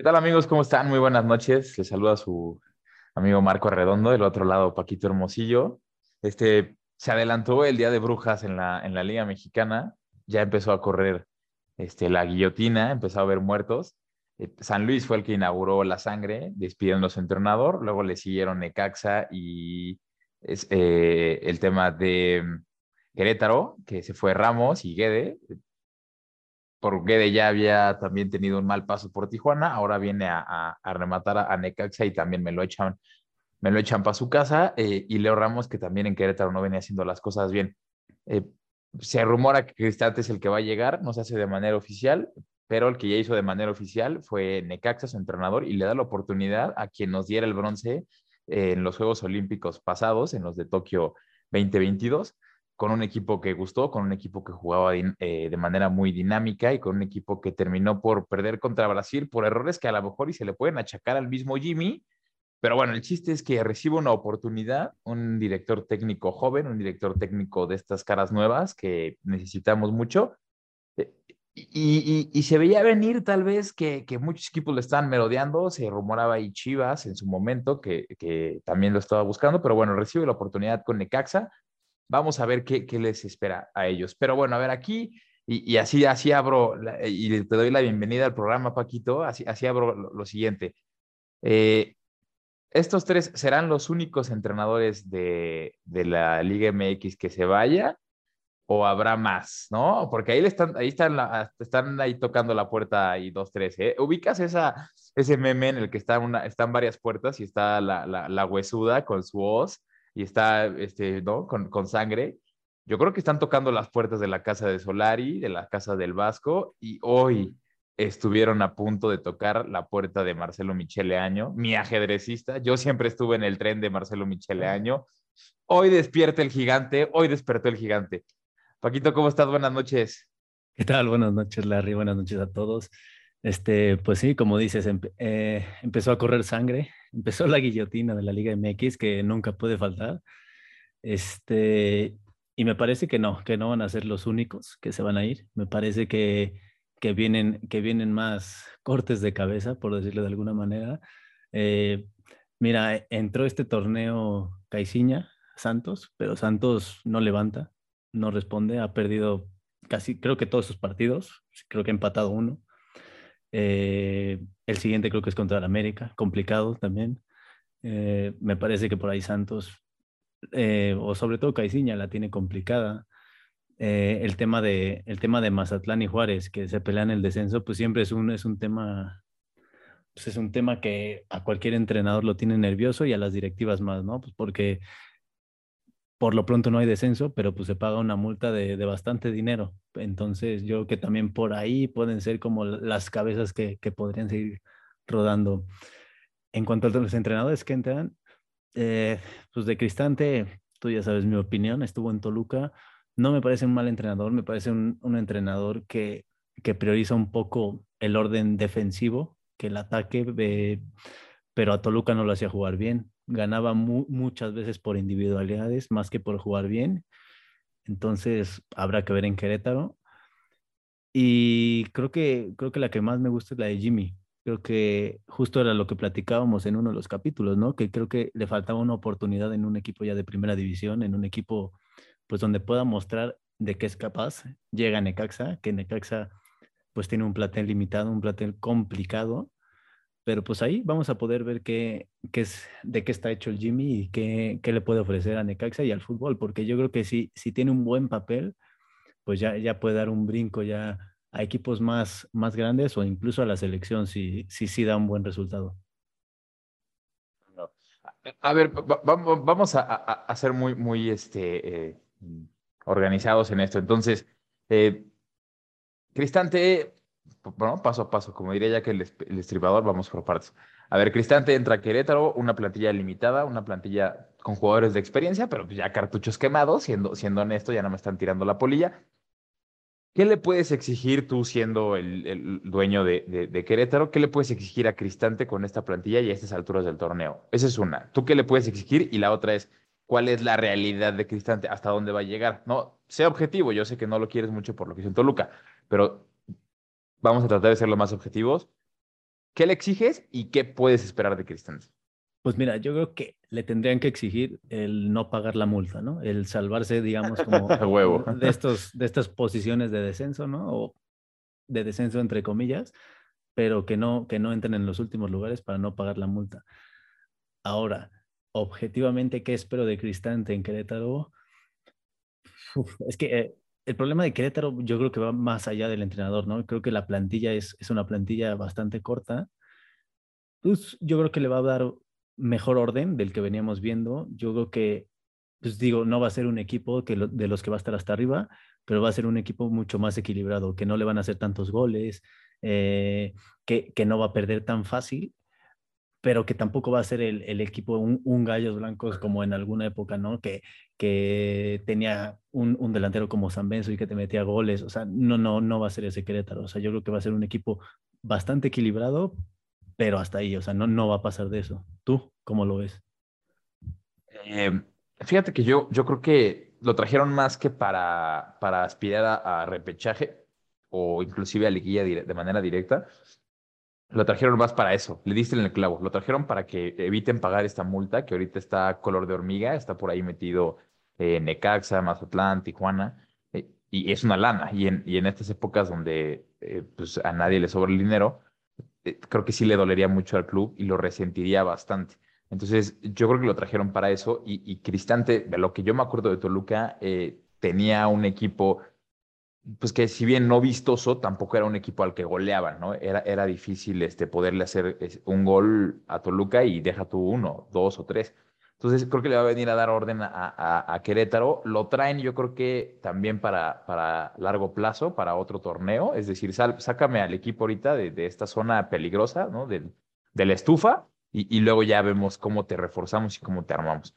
¿Qué tal amigos? ¿Cómo están? Muy buenas noches. Les saluda su amigo Marco Arredondo, del otro lado Paquito Hermosillo. Este, se adelantó el Día de Brujas en la, en la Liga Mexicana, ya empezó a correr este, la guillotina, empezó a haber muertos. Eh, San Luis fue el que inauguró la sangre, despidiendo a su entrenador, luego le siguieron Necaxa y eh, el tema de mm, Querétaro, que se fue Ramos y Guede, por Guede ya había también tenido un mal paso por Tijuana, ahora viene a, rematar a, Necaxa y también me lo echan, me lo echan para su casa. Eh, y Leo Ramos, que también en Querétaro no venía haciendo las cosas bien. Eh, se rumora que Cristante es el que va a llegar, no se hace de manera oficial, pero el que ya hizo de manera oficial fue Necaxa, su entrenador, y le da la oportunidad a quien nos diera el bronce en los Juegos Olímpicos pasados, en los de Tokio 2022 con un equipo que gustó, con un equipo que jugaba eh, de manera muy dinámica y con un equipo que terminó por perder contra Brasil por errores que a lo mejor y se le pueden achacar al mismo Jimmy. Pero bueno, el chiste es que recibe una oportunidad, un director técnico joven, un director técnico de estas caras nuevas que necesitamos mucho. Eh, y, se veía venir tal vez que, muchos equipos lo estaban merodeando, se rumoraba ahí Chivas en su momento, que, que también lo estaba buscando, pero bueno, recibe la oportunidad con Necaxa, Vamos a ver qué, les espera a ellos. Pero bueno, a ver aquí, y, así, así abro, y te doy la bienvenida al programa, Paquito, así, así abro lo, siguiente. Eh, estos tres serán los únicos entrenadores de, la Liga MX que se vaya o habrá más, ¿no? Porque ahí están, ahí están, están ahí tocando la puerta y dos, tres, ¿eh? Ubicas esa, ese meme en el que está una, están varias puertas y está la, la huesuda con su voz y está, este, ¿no? Con, con, sangre. Yo creo que están tocando las puertas de la casa de Solari, de la casa del Vasco, y hoy estuvieron a punto de tocar la puerta de Marcelo Michele Año, mi ajedrecista. Yo siempre estuve en el tren de Marcelo Michele Año. Hoy despierta el gigante, hoy despertó el gigante. Paquito, ¿cómo estás? Buenas noches. ¿Qué tal? Buenas noches, Larry. Buenas noches a todos. Este, pues sí, como dices, eh, empezó a correr sangre, empezó la guillotina de la Liga MX que nunca puede faltar. Este, y me parece que no, que no van a ser los únicos que se van a ir. Me parece que, que vienen, que vienen más cortes de cabeza, por decirlo de alguna manera. Eh, mira, entró este torneo Caiciña, Santos, pero Santos no levanta, no responde, ha perdido casi, creo que todos sus partidos, creo que ha empatado uno. Eh, el siguiente creo que es contra el América, complicado también. Eh, me parece que por ahí Santos, eh, o sobre todo Caiciña, la tiene complicada. el, tema de, el tema de Mazatlán y Juárez, que se pelean el descenso, pues siempre es un, es un tema pues es un tema que a cualquier entrenador lo tiene nervioso y a las directivas más, ¿no? Pues porque por lo pronto no hay descenso, pero pues se paga una multa de, bastante dinero. Entonces yo creo que también por ahí pueden ser como las cabezas que, podrían seguir rodando. En cuanto a los entrenadores que entran, eh, pues de Cristante, tú ya sabes mi opinión, estuvo en Toluca, no me parece un mal entrenador, me parece un, entrenador que, que, prioriza un poco el orden defensivo, que el ataque, eh, pero a Toluca no lo hacía jugar bien ganaba muchas veces por individualidades más que por jugar bien. Entonces habrá que ver en Querétaro. Y creo que, creo que la que más me gusta es la de Jimmy. Creo que justo era lo que platicábamos en uno de los capítulos, ¿no? Que creo que le faltaba una oportunidad en un equipo ya de primera división, en un equipo pues donde pueda mostrar de qué es capaz. Llega Necaxa, que Necaxa pues tiene un platel limitado, un platel complicado, pero pues ahí vamos a poder ver qué, qué es, de qué está hecho el Jimmy y qué, qué, le puede ofrecer a Necaxa y al fútbol, porque yo creo que si, si tiene un buen papel, pues ya, ya puede dar un brinco ya a equipos más, más grandes o incluso a la selección si sí si, da un buen resultado. A ver, vamos a, a, ser muy, muy este, eh, organizados en esto. Entonces, eh, Cristante, paso a paso, como diría ya que el, estribador, vamos por partes. A ver, Cristante entra a Querétaro, una plantilla limitada, una plantilla con jugadores de experiencia, pero pues ya cartuchos quemados, siendo, siendo honesto, ya no me están tirando la polilla. ¿Qué le puedes exigir tú siendo el, dueño de, de, Querétaro? ¿Qué le puedes exigir a Cristante con esta plantilla y a estas alturas del torneo? Esa es una. ¿Tú qué le puedes exigir? Y la otra es, ¿cuál es la realidad de Cristante? ¿Hasta dónde va a llegar? No, sea objetivo. Yo sé que no lo quieres mucho por lo que hizo en Toluca, pero vamos a tratar de ser lo más objetivos. ¿Qué le exiges y qué puedes esperar de Cristante? Pues mira, yo creo que le tendrían que exigir el no pagar la multa, ¿no? El salvarse, digamos, como Huevo. de, estos, de estas posiciones de descenso, ¿no? O de descenso entre comillas, pero que no, que no entren en los últimos lugares para no pagar la multa. Ahora, objetivamente, ¿qué espero de Cristante en Querétaro? es que eh, el problema de Querétaro yo creo que va más allá del entrenador, ¿no? Creo que la plantilla es, es una plantilla bastante corta. Pues yo creo que le va a dar mejor orden del que veníamos viendo. Yo creo que, pues digo, no va a ser un equipo que de los que va a estar hasta arriba, pero va a ser un equipo mucho más equilibrado, que no le van a hacer tantos goles, eh, que, que no va a perder tan fácil pero que tampoco va a ser el, el equipo un, un, Gallos Blancos como en alguna época, ¿no? Que, que tenía un, un, delantero como San Benzo y que te metía goles. O sea, no, no, no va a ser ese Querétaro. O sea, yo creo que va a ser un equipo bastante equilibrado, pero hasta ahí. O sea, no, no va a pasar de eso. ¿Tú cómo lo ves? Eh, fíjate que yo, yo creo que lo trajeron más que para, para aspirar a, a repechaje o inclusive a liguilla de manera directa lo trajeron más para eso, le diste en el clavo, lo trajeron para que eviten pagar esta multa que ahorita está color de hormiga, está por ahí metido eh, Necaxa, Mazatlán, Tijuana, eh, y es una lana, y en, y en estas épocas donde eh, pues a nadie le sobra el dinero, eh, creo que sí le dolería mucho al club y lo resentiría bastante. Entonces, yo creo que lo trajeron para eso, y, Cristante, de lo que yo me acuerdo de Toluca, tenía un equipo pues que si bien no vistoso, tampoco era un equipo al que goleaban, ¿no? Era, era difícil este, poderle hacer un gol a Toluca y deja tú uno, dos o tres. Entonces creo que le va a venir a dar orden a, a, Querétaro. Lo traen yo creo que también para, para largo plazo, para otro torneo. Es decir, sácame al equipo ahorita de, de, esta zona peligrosa, ¿no? De, de la estufa y, y, luego ya vemos cómo te reforzamos y cómo te armamos.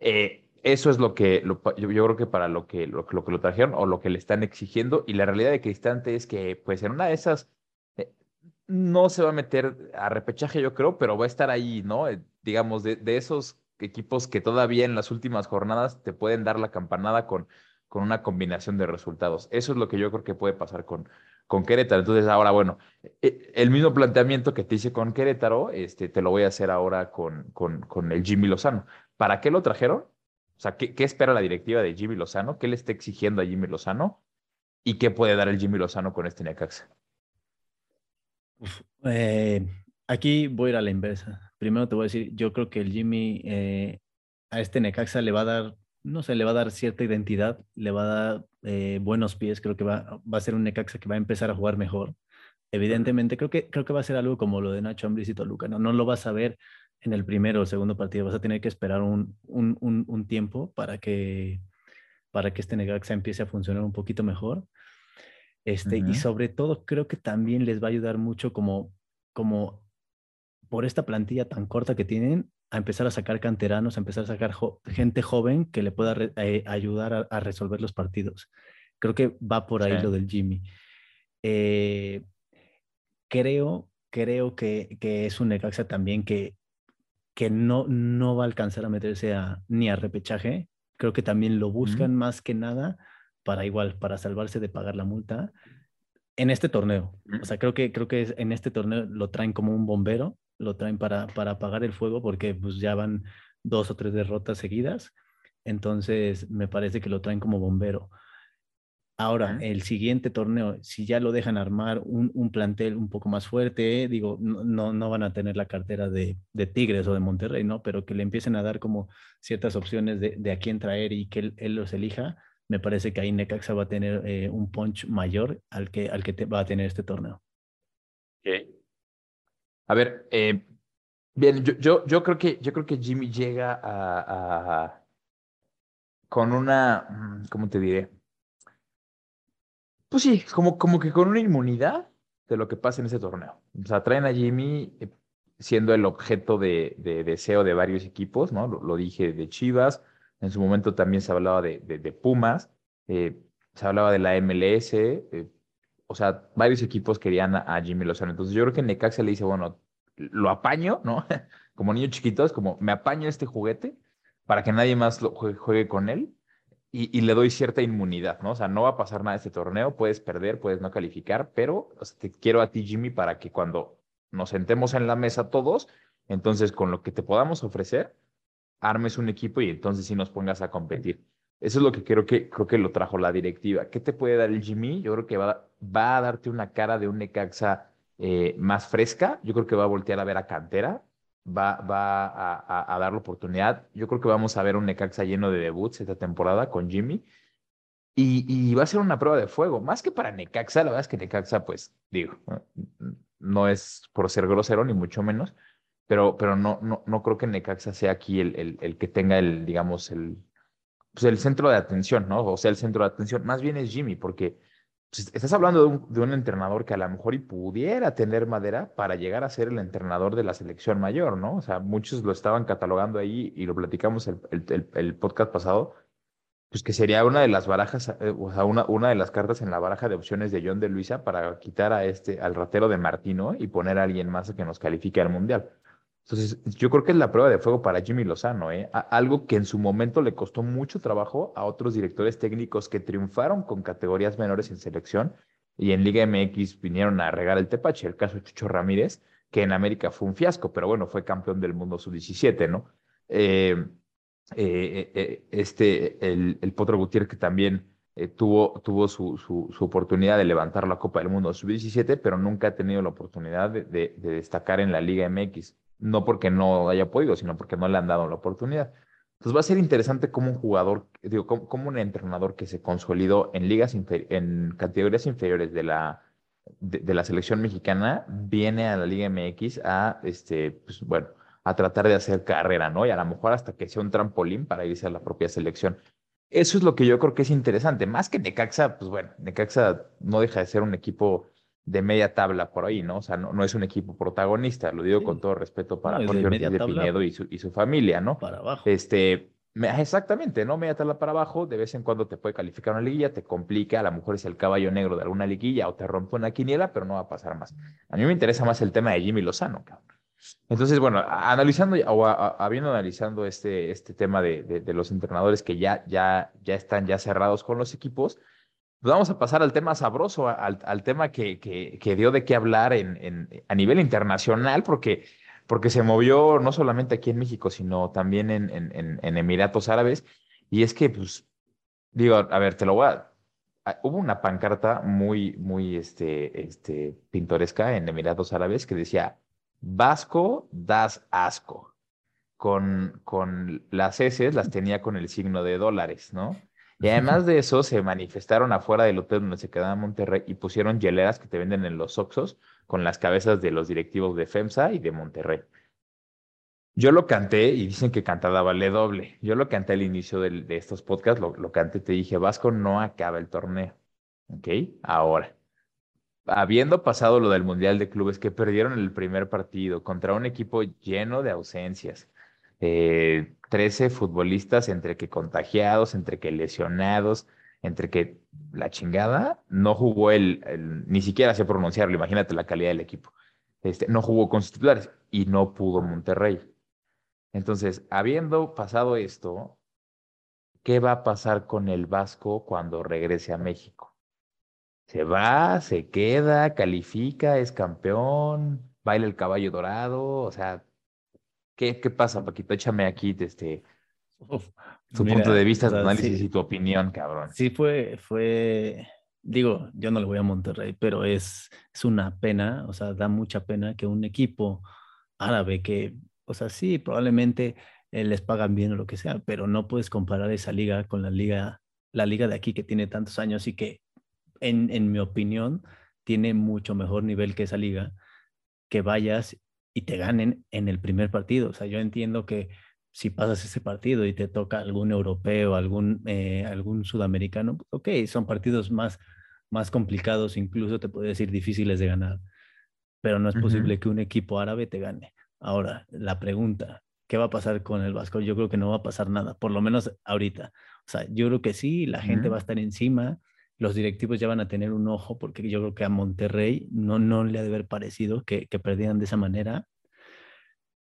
Eh, eso es lo que yo, creo que para lo que lo, lo, que lo trajeron o lo que le están exigiendo. Y la realidad de Cristante es que, pues, en una de esas eh, no se va a meter a repechaje, yo creo, pero va a estar ahí, ¿no? Eh, digamos, de, de, esos equipos que todavía en las últimas jornadas te pueden dar la campanada con, con una combinación de resultados. Eso es lo que yo creo que puede pasar con, con Querétaro. Entonces, ahora, bueno, e, el mismo planteamiento que te hice con Querétaro, este, te lo voy a hacer ahora con, con, con el Jimmy Lozano. ¿Para qué lo trajeron? O sea, ¿qué, ¿qué, espera la directiva de Jimmy Lozano? ¿Qué le está exigiendo a Jimmy Lozano? ¿Y qué puede dar el Jimmy Lozano con este Necaxa? Eh, aquí voy a ir a la inversa. Primero te voy a decir, yo creo que el Jimmy eh, a este Necaxa le va a dar, no sé, le va a dar cierta identidad, le va a dar eh, buenos pies, creo que va, va a ser un Necaxa que va a empezar a jugar mejor. Evidentemente, creo que, creo que va a ser algo como lo de Nacho Ambriz y Toluca, ¿no? No lo vas a ver en el primero o segundo partido. Vas a tener que esperar un, un, un, un tiempo para que, para que este Necaxa empiece a funcionar un poquito mejor. Este, uh -huh. Y sobre todo creo que también les va a ayudar mucho como, como por esta plantilla tan corta que tienen, a empezar a sacar canteranos, a empezar a sacar jo gente joven que le pueda eh, ayudar a, a, resolver los partidos. Creo que va por ahí sí. lo del Jimmy. Eh, creo, creo que, que, es un Necaxa también que que no, no va a alcanzar a meterse a, ni a repechaje. Creo que también lo buscan mm. más que nada para igual, para salvarse de pagar la multa en este torneo. O sea, creo que, creo que en este torneo lo traen como un bombero, lo traen para, para apagar el fuego porque pues ya van dos o tres derrotas seguidas. Entonces, me parece que lo traen como bombero. Ahora, el siguiente torneo, si ya lo dejan armar un, un plantel un poco más fuerte, digo, no, no van a tener la cartera de, de, Tigres o de Monterrey, ¿no? Pero que le empiecen a dar como ciertas opciones de, de a quién traer y que él, él, los elija, me parece que ahí Necaxa va a tener eh, un punch mayor al que, al que te, va a tener este torneo. Okay. A ver, eh, bien, yo, yo, creo que, yo creo que Jimmy llega a, con una, mm, ¿cómo te diré? Pues sí, como, como que con una inmunidad de lo que pasa en ese torneo. O sea, traen a Jimmy eh, siendo el objeto de, de, deseo de varios equipos, ¿no? Lo, dije de Chivas, en su momento también se hablaba de, de, Pumas, eh, se hablaba de la MLS, o sea, varios equipos querían a, Jimmy Lozano. Entonces yo creo que Necaxa le dice, bueno, lo apaño, ¿no? como niño chiquito, es como, me apaño este juguete para que nadie más lo juegue, con él y, le doy cierta inmunidad, ¿no? O sea, no va a pasar nada este torneo, puedes perder, puedes no calificar, pero o te quiero a ti, Jimmy, para que cuando nos sentemos en la mesa todos, entonces con lo que te podamos ofrecer, armes un equipo y entonces sí nos pongas a competir. Eso es lo que creo que, creo que lo trajo la directiva. ¿Qué te puede dar el Jimmy? Yo creo que va, va a darte una cara de un Necaxa eh, más fresca. Yo creo que va a voltear a ver a Cantera, va, va a, a, dar la oportunidad. Yo creo que vamos a ver un Necaxa lleno de debuts esta temporada con Jimmy. Y, va a ser una prueba de fuego. Más que para Necaxa, la verdad es que Necaxa, pues digo, no es por ser grosero ni mucho menos, pero, pero no, no, no creo que Necaxa sea aquí el, el, que tenga el, digamos, el, pues el centro de atención, ¿no? O sea, el centro de atención, más bien es Jimmy, porque estás hablando de un, de un, entrenador que a lo mejor y pudiera tener madera para llegar a ser el entrenador de la selección mayor, ¿no? O sea, muchos lo estaban catalogando ahí y lo platicamos el, el, el podcast pasado, pues que sería una de las barajas, eh, o sea, una, una de las cartas en la baraja de opciones de John de Luisa para quitar a este, al ratero de Martino y poner a alguien más que nos califique al Mundial. Entonces, yo creo que es la prueba de fuego para Jimmy Lozano, ¿eh? algo que en su momento le costó mucho trabajo a otros directores técnicos que triunfaron con categorías menores en selección y en Liga MX vinieron a regar el tepache, el caso de Chucho Ramírez, que en América fue un fiasco, pero bueno, fue campeón del mundo sub-17, ¿no? Eh, eh, eh, este, el, el, Potro Gutiérrez que también tuvo, tuvo su, su, oportunidad de levantar la Copa del Mundo sub-17, pero nunca ha tenido la oportunidad de destacar en la Liga MX no porque no haya podido, sino porque no le han dado la oportunidad. Entonces va a ser interesante como un jugador, digo, como, un entrenador que se consolidó en ligas en categorías inferiores de la, de, la selección mexicana, viene a la Liga MX a, este, pues, bueno, a tratar de hacer carrera, ¿no? Y a lo mejor hasta que sea un trampolín para irse a la propia selección. Eso es lo que yo creo que es interesante. Más que Necaxa, pues bueno, Necaxa no deja de ser un equipo de media tabla por ahí, ¿no? O sea, no, no es un equipo protagonista, lo digo con todo respeto para Jorge Ortiz de Pinedo y su, y su familia, ¿no? Para abajo. Este, exactamente, ¿no? Media tabla para abajo, de vez en cuando te puede calificar una liguilla, te complica, a lo mejor es el caballo negro de alguna liguilla o te rompe una quiniela, pero no va a pasar más. A mí me interesa más el tema de Jimmy Lozano, cabrón. Entonces, bueno, analizando o habiendo analizando este, este tema de, de, de, los entrenadores que ya, ya, ya están ya cerrados con los equipos, pues vamos a pasar al tema sabroso, al, al tema que, que, que, dio de qué hablar en, en, a nivel internacional, porque, porque se movió no solamente aquí en México, sino también en, en, Emiratos Árabes. Y es que, pues, digo, a ver, te lo voy a... Hubo una pancarta muy, muy este, este, pintoresca en Emiratos Árabes que decía, Vasco das asco. Con, con las S las tenía con el signo de dólares, ¿no? Y además de eso, se manifestaron afuera del hotel donde se quedaba Monterrey y pusieron hieleras que te venden en los Oxos con las cabezas de los directivos de FEMSA y de Monterrey. Yo lo canté y dicen que cantaba vale doble. Yo lo canté al inicio de, de estos podcasts, lo, lo canté, te dije, Vasco no acaba el torneo. ¿Ok? Ahora, habiendo pasado lo del Mundial de Clubes que perdieron el primer partido contra un equipo lleno de ausencias, eh, 13 futbolistas entre que contagiados, entre que lesionados, entre que la chingada, no jugó el, ni siquiera sé pronunciarlo, imagínate la calidad del equipo. Este, no jugó con sus titulares y no pudo Monterrey. Entonces, habiendo pasado esto, ¿qué va a pasar con el Vasco cuando regrese a México? ¿Se va, se queda, califica, es campeón, baila el caballo dorado? O sea, ¿Qué, qué pasa, Paquito? Échame aquí este, tu punto de vista, tu análisis y tu opinión, cabrón. Sí, fue, fue, digo, yo no le voy a Monterrey, pero es, es una pena, o sea, da mucha pena que un equipo árabe que, o sea, sí, probablemente eh, les pagan bien o lo que sea, pero no puedes comparar esa liga con la liga, la liga de aquí que tiene tantos años y que, en, en mi opinión, tiene mucho mejor nivel que esa liga, que vayas y te ganen en el primer partido. O sea, yo entiendo que si pasas ese partido y te toca algún europeo, algún, eh, algún sudamericano, pues, ok, son partidos más, más complicados, incluso te puedo decir difíciles de ganar, pero no es posible que un equipo árabe te gane. Ahora, la pregunta, ¿qué va a pasar con el Vasco? Yo creo que no va a pasar nada, por lo menos ahorita. O sea, yo creo que sí, la gente va a estar encima, los directivos ya van a tener un ojo, porque yo creo que a Monterrey no, no le ha de haber parecido que, que perdieran de esa manera.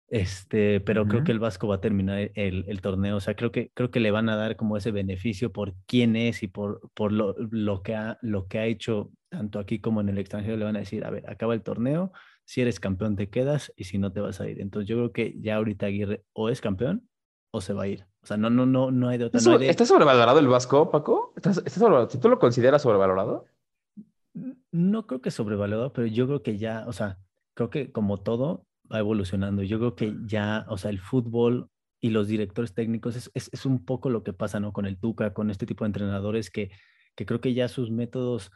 Este, pero creo que el Vasco va a terminar el, el, torneo. O sea, creo que, creo que le van a dar como ese beneficio por quién es y por, por lo, lo, que ha, lo que ha hecho tanto aquí como en el extranjero. Le van a decir, a ver, acaba el torneo, si eres campeón te quedas y si no te vas a ir. Entonces yo creo que ya ahorita Aguirre o es campeón o se va a ir. O sea, no, no, no, no hay de otra. ¿Está sobrevalorado el Vasco, Paco? ¿Estás, ¿Tú lo consideras sobrevalorado? No creo que sobrevalorado, pero yo creo que ya, o sea, creo que como todo va evolucionando. Yo creo que ya, o sea, el fútbol y los directores técnicos es, es, un poco lo que pasa, ¿no? Con el Tuca, con este tipo de entrenadores que, que creo que ya sus métodos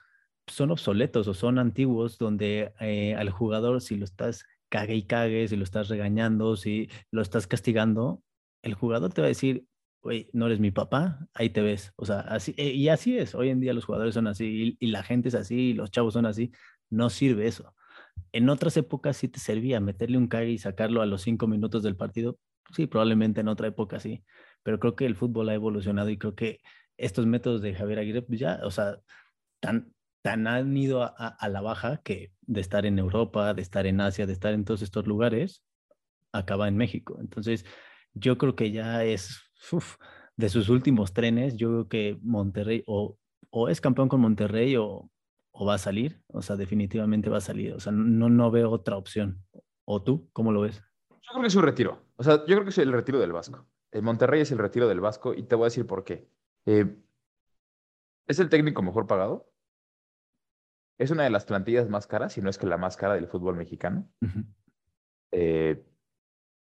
son obsoletos o son antiguos, donde eh, al jugador, si lo estás cague y cague, si lo estás regañando, si lo estás castigando, el jugador te va a decir, oye, no eres mi papá, ahí te ves. O sea, así, eh, y así es. Hoy en día los jugadores son así y, la gente es así y los chavos son así. No sirve eso. En otras épocas sí te servía meterle un cague y sacarlo a los cinco minutos del partido. Sí, probablemente en otra época sí. Pero creo que el fútbol ha evolucionado y creo que estos métodos de Javier Aguirre, pues ya, o sea, tan, tan han ido a, la baja que de estar en Europa, de estar en Asia, de estar en todos estos lugares, acaba en México. Entonces, yo creo que ya es de sus últimos trenes, yo creo que Monterrey o, o es campeón con Monterrey o, o, va a salir, o sea, definitivamente va a salir, o sea, no, no veo otra opción. ¿O tú, cómo lo ves? Yo creo que es un retiro, o sea, yo creo que es el retiro del Vasco. El Monterrey es el retiro del Vasco y te voy a decir por qué. Eh, es el técnico mejor pagado, es una de las plantillas más caras, si no es que la más cara del fútbol mexicano. Eh,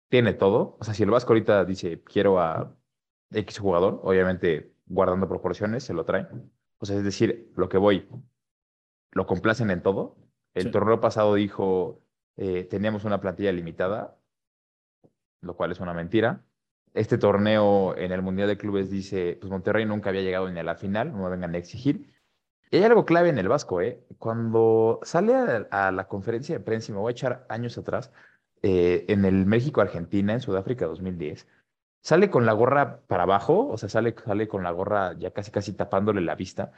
tiene todo. O sea, si el Vasco ahorita dice, quiero a X jugador, obviamente guardando proporciones, se lo traen. O sea, es decir, lo que voy, lo complacen en todo. El torneo pasado dijo, eh, teníamos una plantilla limitada, lo cual es una mentira. Este torneo en el Mundial de Clubes dice, pues Monterrey nunca había llegado ni a la final, no me vengan a exigir. Y hay algo clave en el Vasco, ¿eh? Cuando sale a, la conferencia de prensa, y me voy a echar años atrás, eh, en el México-Argentina, en Sudáfrica 2010, sale con la gorra para abajo, o sea, sale, sale con la gorra ya casi casi tapándole la vista,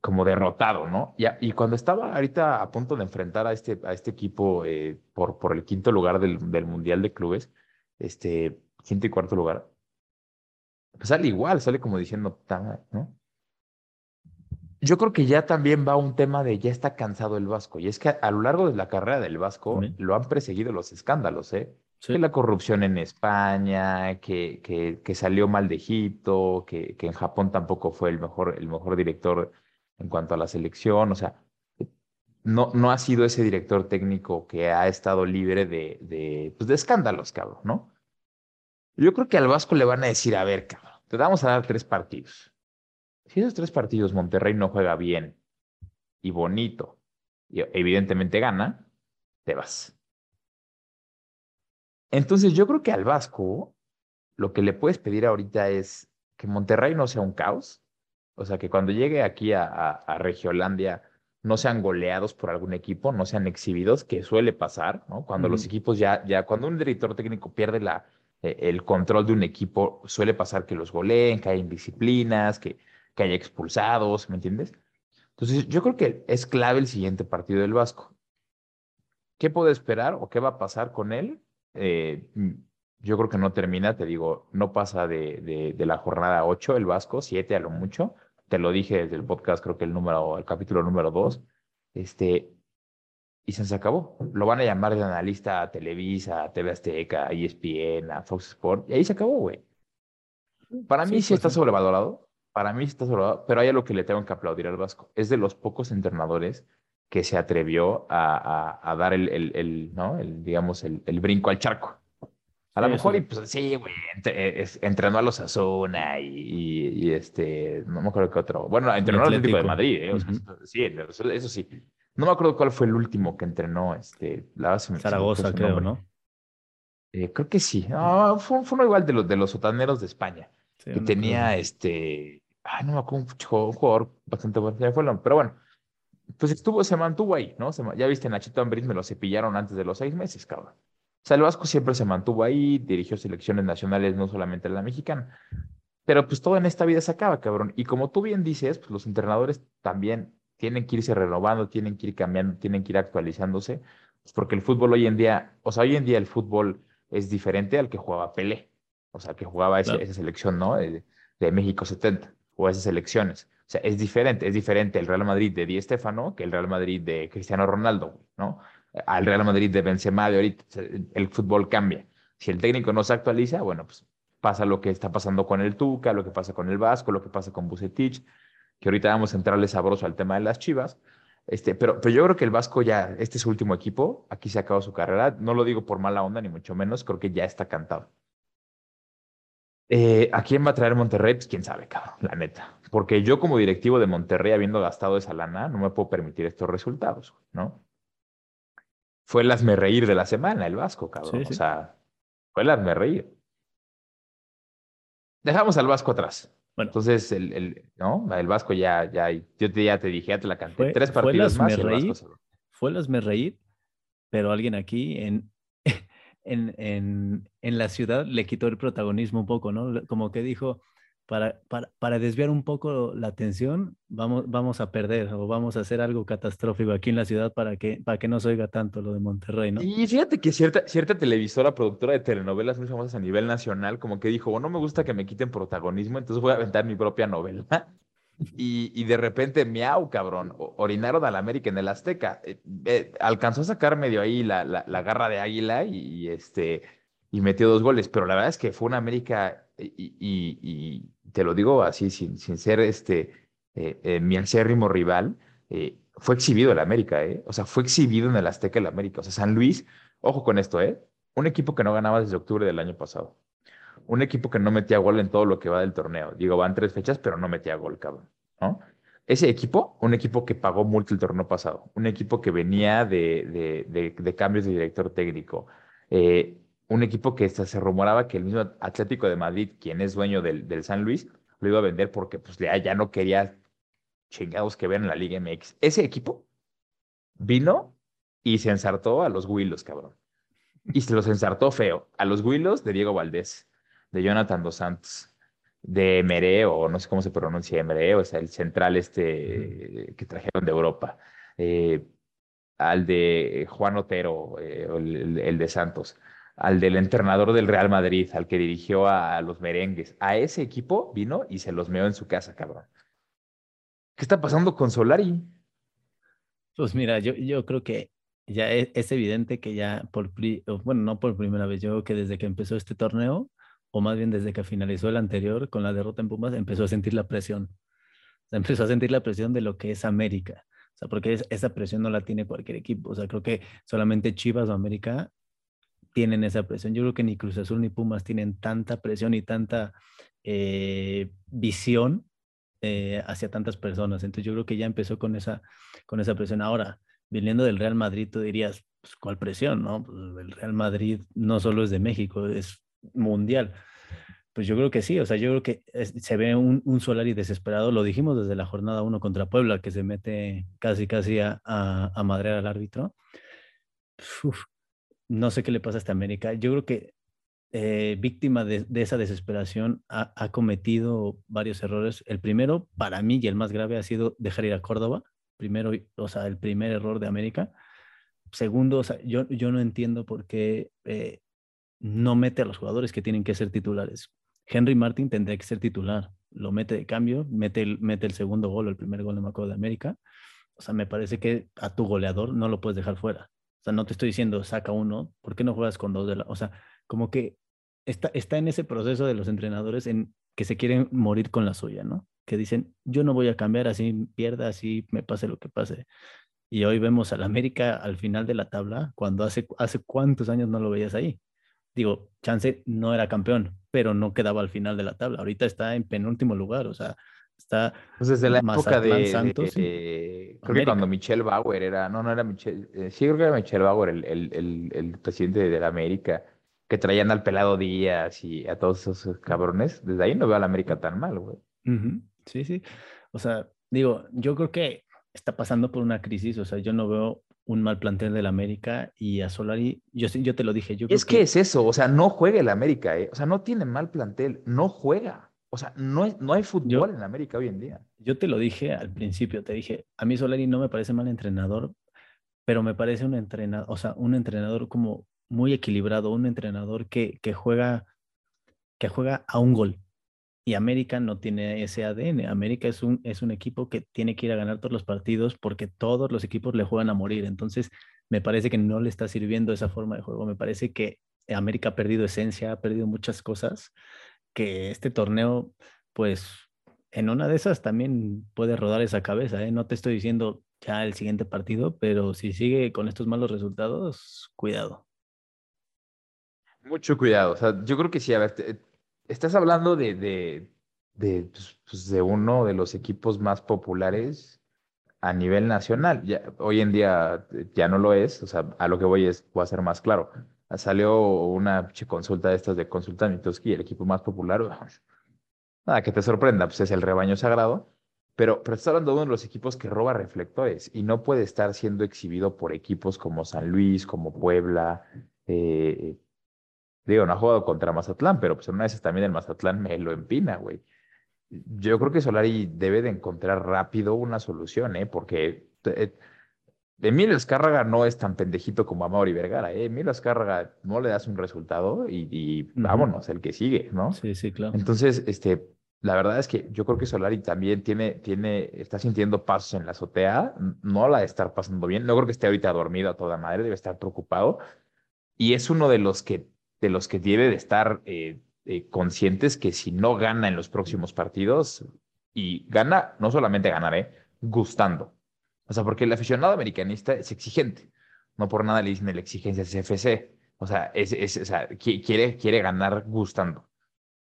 como derrotado, ¿no? Y, y cuando estaba ahorita a punto de enfrentar a este, a este equipo eh, por, por el quinto lugar del, del Mundial de Clubes, este, quinto y cuarto lugar, pues sale igual, sale como diciendo, ¿no? Yo creo que ya también va un tema de ya está cansado el Vasco. Y es que a, lo largo de la carrera del Vasco lo han perseguido los escándalos, ¿eh? Que la corrupción en España, que, que, que salió mal de Egipto, que, que, en Japón tampoco fue el mejor, el mejor director en cuanto a la selección. O sea, no, no ha sido ese director técnico que ha estado libre de, de, pues de escándalos, cabrón, ¿no? Yo creo que al Vasco le van a decir, a ver, cabrón, te vamos a dar tres partidos si esos tres partidos Monterrey no juega bien y bonito, y evidentemente gana, te vas. Entonces yo creo que al Vasco lo que le puedes pedir ahorita es que Monterrey no sea un caos, o sea, que cuando llegue aquí a, a, Regiolandia no sean goleados por algún equipo, no sean exhibidos, que suele pasar, ¿no? Cuando los equipos ya, ya, cuando un director técnico pierde la, eh, el control de un equipo, suele pasar que los goleen, que hay indisciplinas, que, que haya expulsados, ¿me entiendes? Entonces, yo creo que es clave el siguiente partido del Vasco. ¿Qué puede esperar o qué va a pasar con él? Eh, yo creo que no termina, te digo, no pasa de, de, la jornada 8 el Vasco, 7 a lo mucho. Te lo dije desde el podcast, creo que el número, el capítulo número 2. Este, y se acabó. Lo van a llamar de analista a Televisa, a TV Azteca, a ESPN, a Fox Sport, y ahí se acabó, güey. Para mí sí, pues está sobrevalorado, para mí está sobrado, pero hay algo que le tengo que aplaudir al Vasco. Es de los pocos entrenadores que se atrevió a, a, dar el, el, el, ¿no? el, digamos, el, el brinco al charco. A lo mejor, y pues sí, güey, entrenó a los Asuna y, y, este, no me acuerdo qué otro. Bueno, entrenó al Atlético de Madrid, ¿eh? sí, eso, sí. No me acuerdo cuál fue el último que entrenó, este, la base. Zaragoza, creo, ¿no? Eh, creo que sí. fue, fue, uno igual de los, de los sotaneros de España. y tenía, este, ay, no me acuerdo, un jugador bastante bueno, ya fue pero bueno, pues estuvo, se mantuvo ahí, ¿no? ya viste, Nachito Ambriz me lo cepillaron antes de los seis meses, cabrón. O sea, el Vasco siempre se mantuvo ahí, dirigió selecciones nacionales, no solamente la mexicana. Pero pues todo en esta vida se acaba, cabrón. Y como tú bien dices, pues los entrenadores también tienen que irse renovando, tienen que ir cambiando, tienen que ir actualizándose, pues porque el fútbol hoy en día, o sea, hoy en día el fútbol es diferente al que jugaba Pelé, o sea, que jugaba esa selección, ¿no? De, de México 70 o esas elecciones. O sea, es diferente, es diferente el Real Madrid de Di Stéfano que el Real Madrid de Cristiano Ronaldo, ¿no? al Real Madrid de Benzema de ahorita. El fútbol cambia. Si el técnico no se actualiza, bueno, pues pasa lo que está pasando con el Tuca, lo que pasa con el Vasco, lo que pasa con Bucetich, que ahorita vamos a entrarle sabroso al tema de las Chivas. Este, pero, pero yo creo que el Vasco ya, este es su último equipo, aquí se acaba su carrera. No lo digo por mala onda, ni mucho menos, creo que ya está cantado. Eh, ¿A quién va a traer Monterrey? Pues quién sabe, cabrón, la neta. Porque yo como directivo de Monterrey, habiendo gastado esa lana, no me puedo permitir estos resultados, ¿no? Fue el hazme reír de la semana, el Vasco, cabrón. O sea, fue el hazme reír. Dejamos al Vasco atrás. Bueno. Entonces, el, el, ¿no? el Vasco ya, ya, yo te, ya te dije, ya te la canté. Tres partidos más. Y el Vasco fue el hazme reír, pero alguien aquí en, en, en, en, la ciudad le quitó el protagonismo un poco, ¿no? Como que dijo, para, para, para, desviar un poco la atención, vamos, vamos a perder o vamos a hacer algo catastrófico aquí en la ciudad para que, para que no se oiga tanto lo de Monterrey, ¿no? Y fíjate que cierta, cierta televisora, productora de telenovelas muy famosas a nivel nacional, como que dijo, bueno, no me gusta que me quiten protagonismo, entonces voy a aventar mi propia novela. Y, de repente, miau, cabrón, orinaron al América en el Azteca. Eh, eh, alcanzó a sacar medio ahí la, la, la garra de águila y, este, y metió dos goles, pero la verdad es que fue una América, y, y te lo digo así, sin, sin ser este, eh, mi acérrimo rival, fue exhibido el América, ¿eh? O sea, fue exhibido en el Azteca el América. O sea, San Luis, ojo con esto, ¿eh? Un equipo que no ganaba desde octubre del año pasado un equipo que no metía gol en todo lo que va del torneo. Digo, van tres fechas, pero no metía gol, cabrón. ¿no? Ese equipo, un equipo que pagó multa el torneo pasado, un equipo que venía de, de, cambios de director técnico, eh, un equipo que se rumoraba que el mismo Atlético de Madrid, quien es dueño del, del San Luis, lo iba a vender porque pues, ya no quería chingados que vean en la Liga MX. Ese equipo vino y se ensartó a los Willos, cabrón. Y se los ensartó feo. A los Willos de Diego Valdés de Jonathan Dos Santos, de Mereo, o no sé cómo se pronuncia Mereo, o sea, el central este que trajeron de Europa, eh, al de Juan Otero, eh, el, de Santos, al del entrenador del Real Madrid, al que dirigió a, los merengues, a ese equipo vino y se los meó en su casa, cabrón. ¿Qué está pasando con Solari? Pues mira, yo, yo creo que ya es, es, evidente que ya por, bueno, no por primera vez, yo creo que desde que empezó este torneo, o más bien desde que finalizó el anterior con la derrota en Pumas, empezó a sentir la presión. empezó a sentir la presión de lo que es América. O sea, porque esa presión no la tiene cualquier equipo. O sea, creo que solamente Chivas o América tienen esa presión. Yo creo que ni Cruz Azul ni Pumas tienen tanta presión y tanta eh, visión eh, hacia tantas personas. Entonces yo creo que ya empezó con esa, con esa presión. Ahora, viniendo del Real Madrid, tú dirías, pues, ¿cuál presión? No? Pues, el Real Madrid no solo es de México, es mundial. Pues yo creo que sí, o sea, yo creo que se ve un, un Solari desesperado, lo dijimos desde la jornada 1 contra Puebla, que se mete casi, casi a, a, madrear al árbitro. no sé qué le pasa a esta América. Yo creo que eh, víctima de, esa desesperación ha, ha, cometido varios errores. El primero, para mí, y el más grave, ha sido dejar ir a Córdoba. Primero, o sea, el primer error de América. Segundo, o sea, yo, yo no entiendo por qué eh, no mete a los jugadores que tienen que ser titulares. Henry Martin tendría que ser titular, lo mete de cambio, mete el, mete el segundo gol, el primer gol de Macao de América. O sea, me parece que a tu goleador no lo puedes dejar fuera. O sea, no te estoy diciendo saca uno, ¿por qué no juegas con dos de la... O sea, como que está, está en ese proceso de los entrenadores en que se quieren morir con la suya, ¿no? Que dicen, yo no voy a cambiar así pierda, así me pase lo que pase. Y hoy vemos al América al final de la tabla, cuando hace, hace cuántos años no lo veías ahí digo, Chance no era campeón, pero no quedaba al final de la tabla. Ahorita está en penúltimo lugar, o sea, está. Pues desde la época de, Santos. creo que cuando Michelle Bauer era, no, no era Michelle, eh, sí creo que era Michelle Bauer, el, el, el, presidente de la América, que traían al pelado Díaz y a todos esos cabrones. Desde ahí no veo a la América tan mal, güey. Sí, sí. O sea, digo, yo creo que está pasando por una crisis, o sea, yo no veo un mal plantel del América y a Solari, yo, yo te lo dije. Yo es que, es eso, o sea, no juega el América, ¿eh? o sea, no tiene mal plantel, no juega. O sea, no, no hay fútbol en América hoy en día. Yo te lo dije al principio, te dije, a mí Solari no me parece mal entrenador, pero me parece un entrenador, o sea, un entrenador como muy equilibrado, un entrenador que, que juega que juega a un gol, y América no tiene ese ADN. América es un, es un equipo que tiene que ir a ganar todos los partidos porque todos los equipos le juegan a morir. Entonces, me parece que no le está sirviendo esa forma de juego. Me parece que América ha perdido esencia, ha perdido muchas cosas, que este torneo, pues en una de esas también puede rodar esa cabeza. ¿eh? No te estoy diciendo ya el siguiente partido, pero si sigue con estos malos resultados, cuidado. Mucho cuidado. Yo creo que sí, a ver, estás hablando de, de, de, pues, pues, de uno de los equipos más populares a nivel nacional. Hoy en día ya no lo es, o sea, a lo que voy es, voy a ser más claro. Salió una consulta de estas de Consulta y el equipo más popular, nada, que te sorprenda, pues es el rebaño sagrado, pero, pero estás hablando de uno de los equipos que roba reflectores y no puede estar siendo exhibido por equipos como San Luis, como Puebla, eh, digo, no ha jugado contra Mazatlán, pero pues en una vez también el Mazatlán me lo empina, güey. Yo creo que Solari debe de encontrar rápido una solución, ¿eh? Porque eh, Emilio Escárraga no es tan pendejito como Amaury Vergara, ¿eh? Emilio Escárraga no le das un resultado y, vámonos, el que sigue, ¿no? Sí, sí, claro. Entonces, este, la verdad es que yo creo que Solari también tiene, tiene, está sintiendo pasos en la azotea, no la de estar pasando bien, no creo que esté ahorita dormido a toda madre, debe estar preocupado. Y es uno de los que, de los que debe de estar eh, eh, conscientes que si no gana en los próximos partidos, y gana, no solamente ganaré, gustando. O sea, porque el aficionado americanista es exigente. No por nada le dicen la exigencia CFC. O sea, es, es, o quiere, quiere ganar gustando.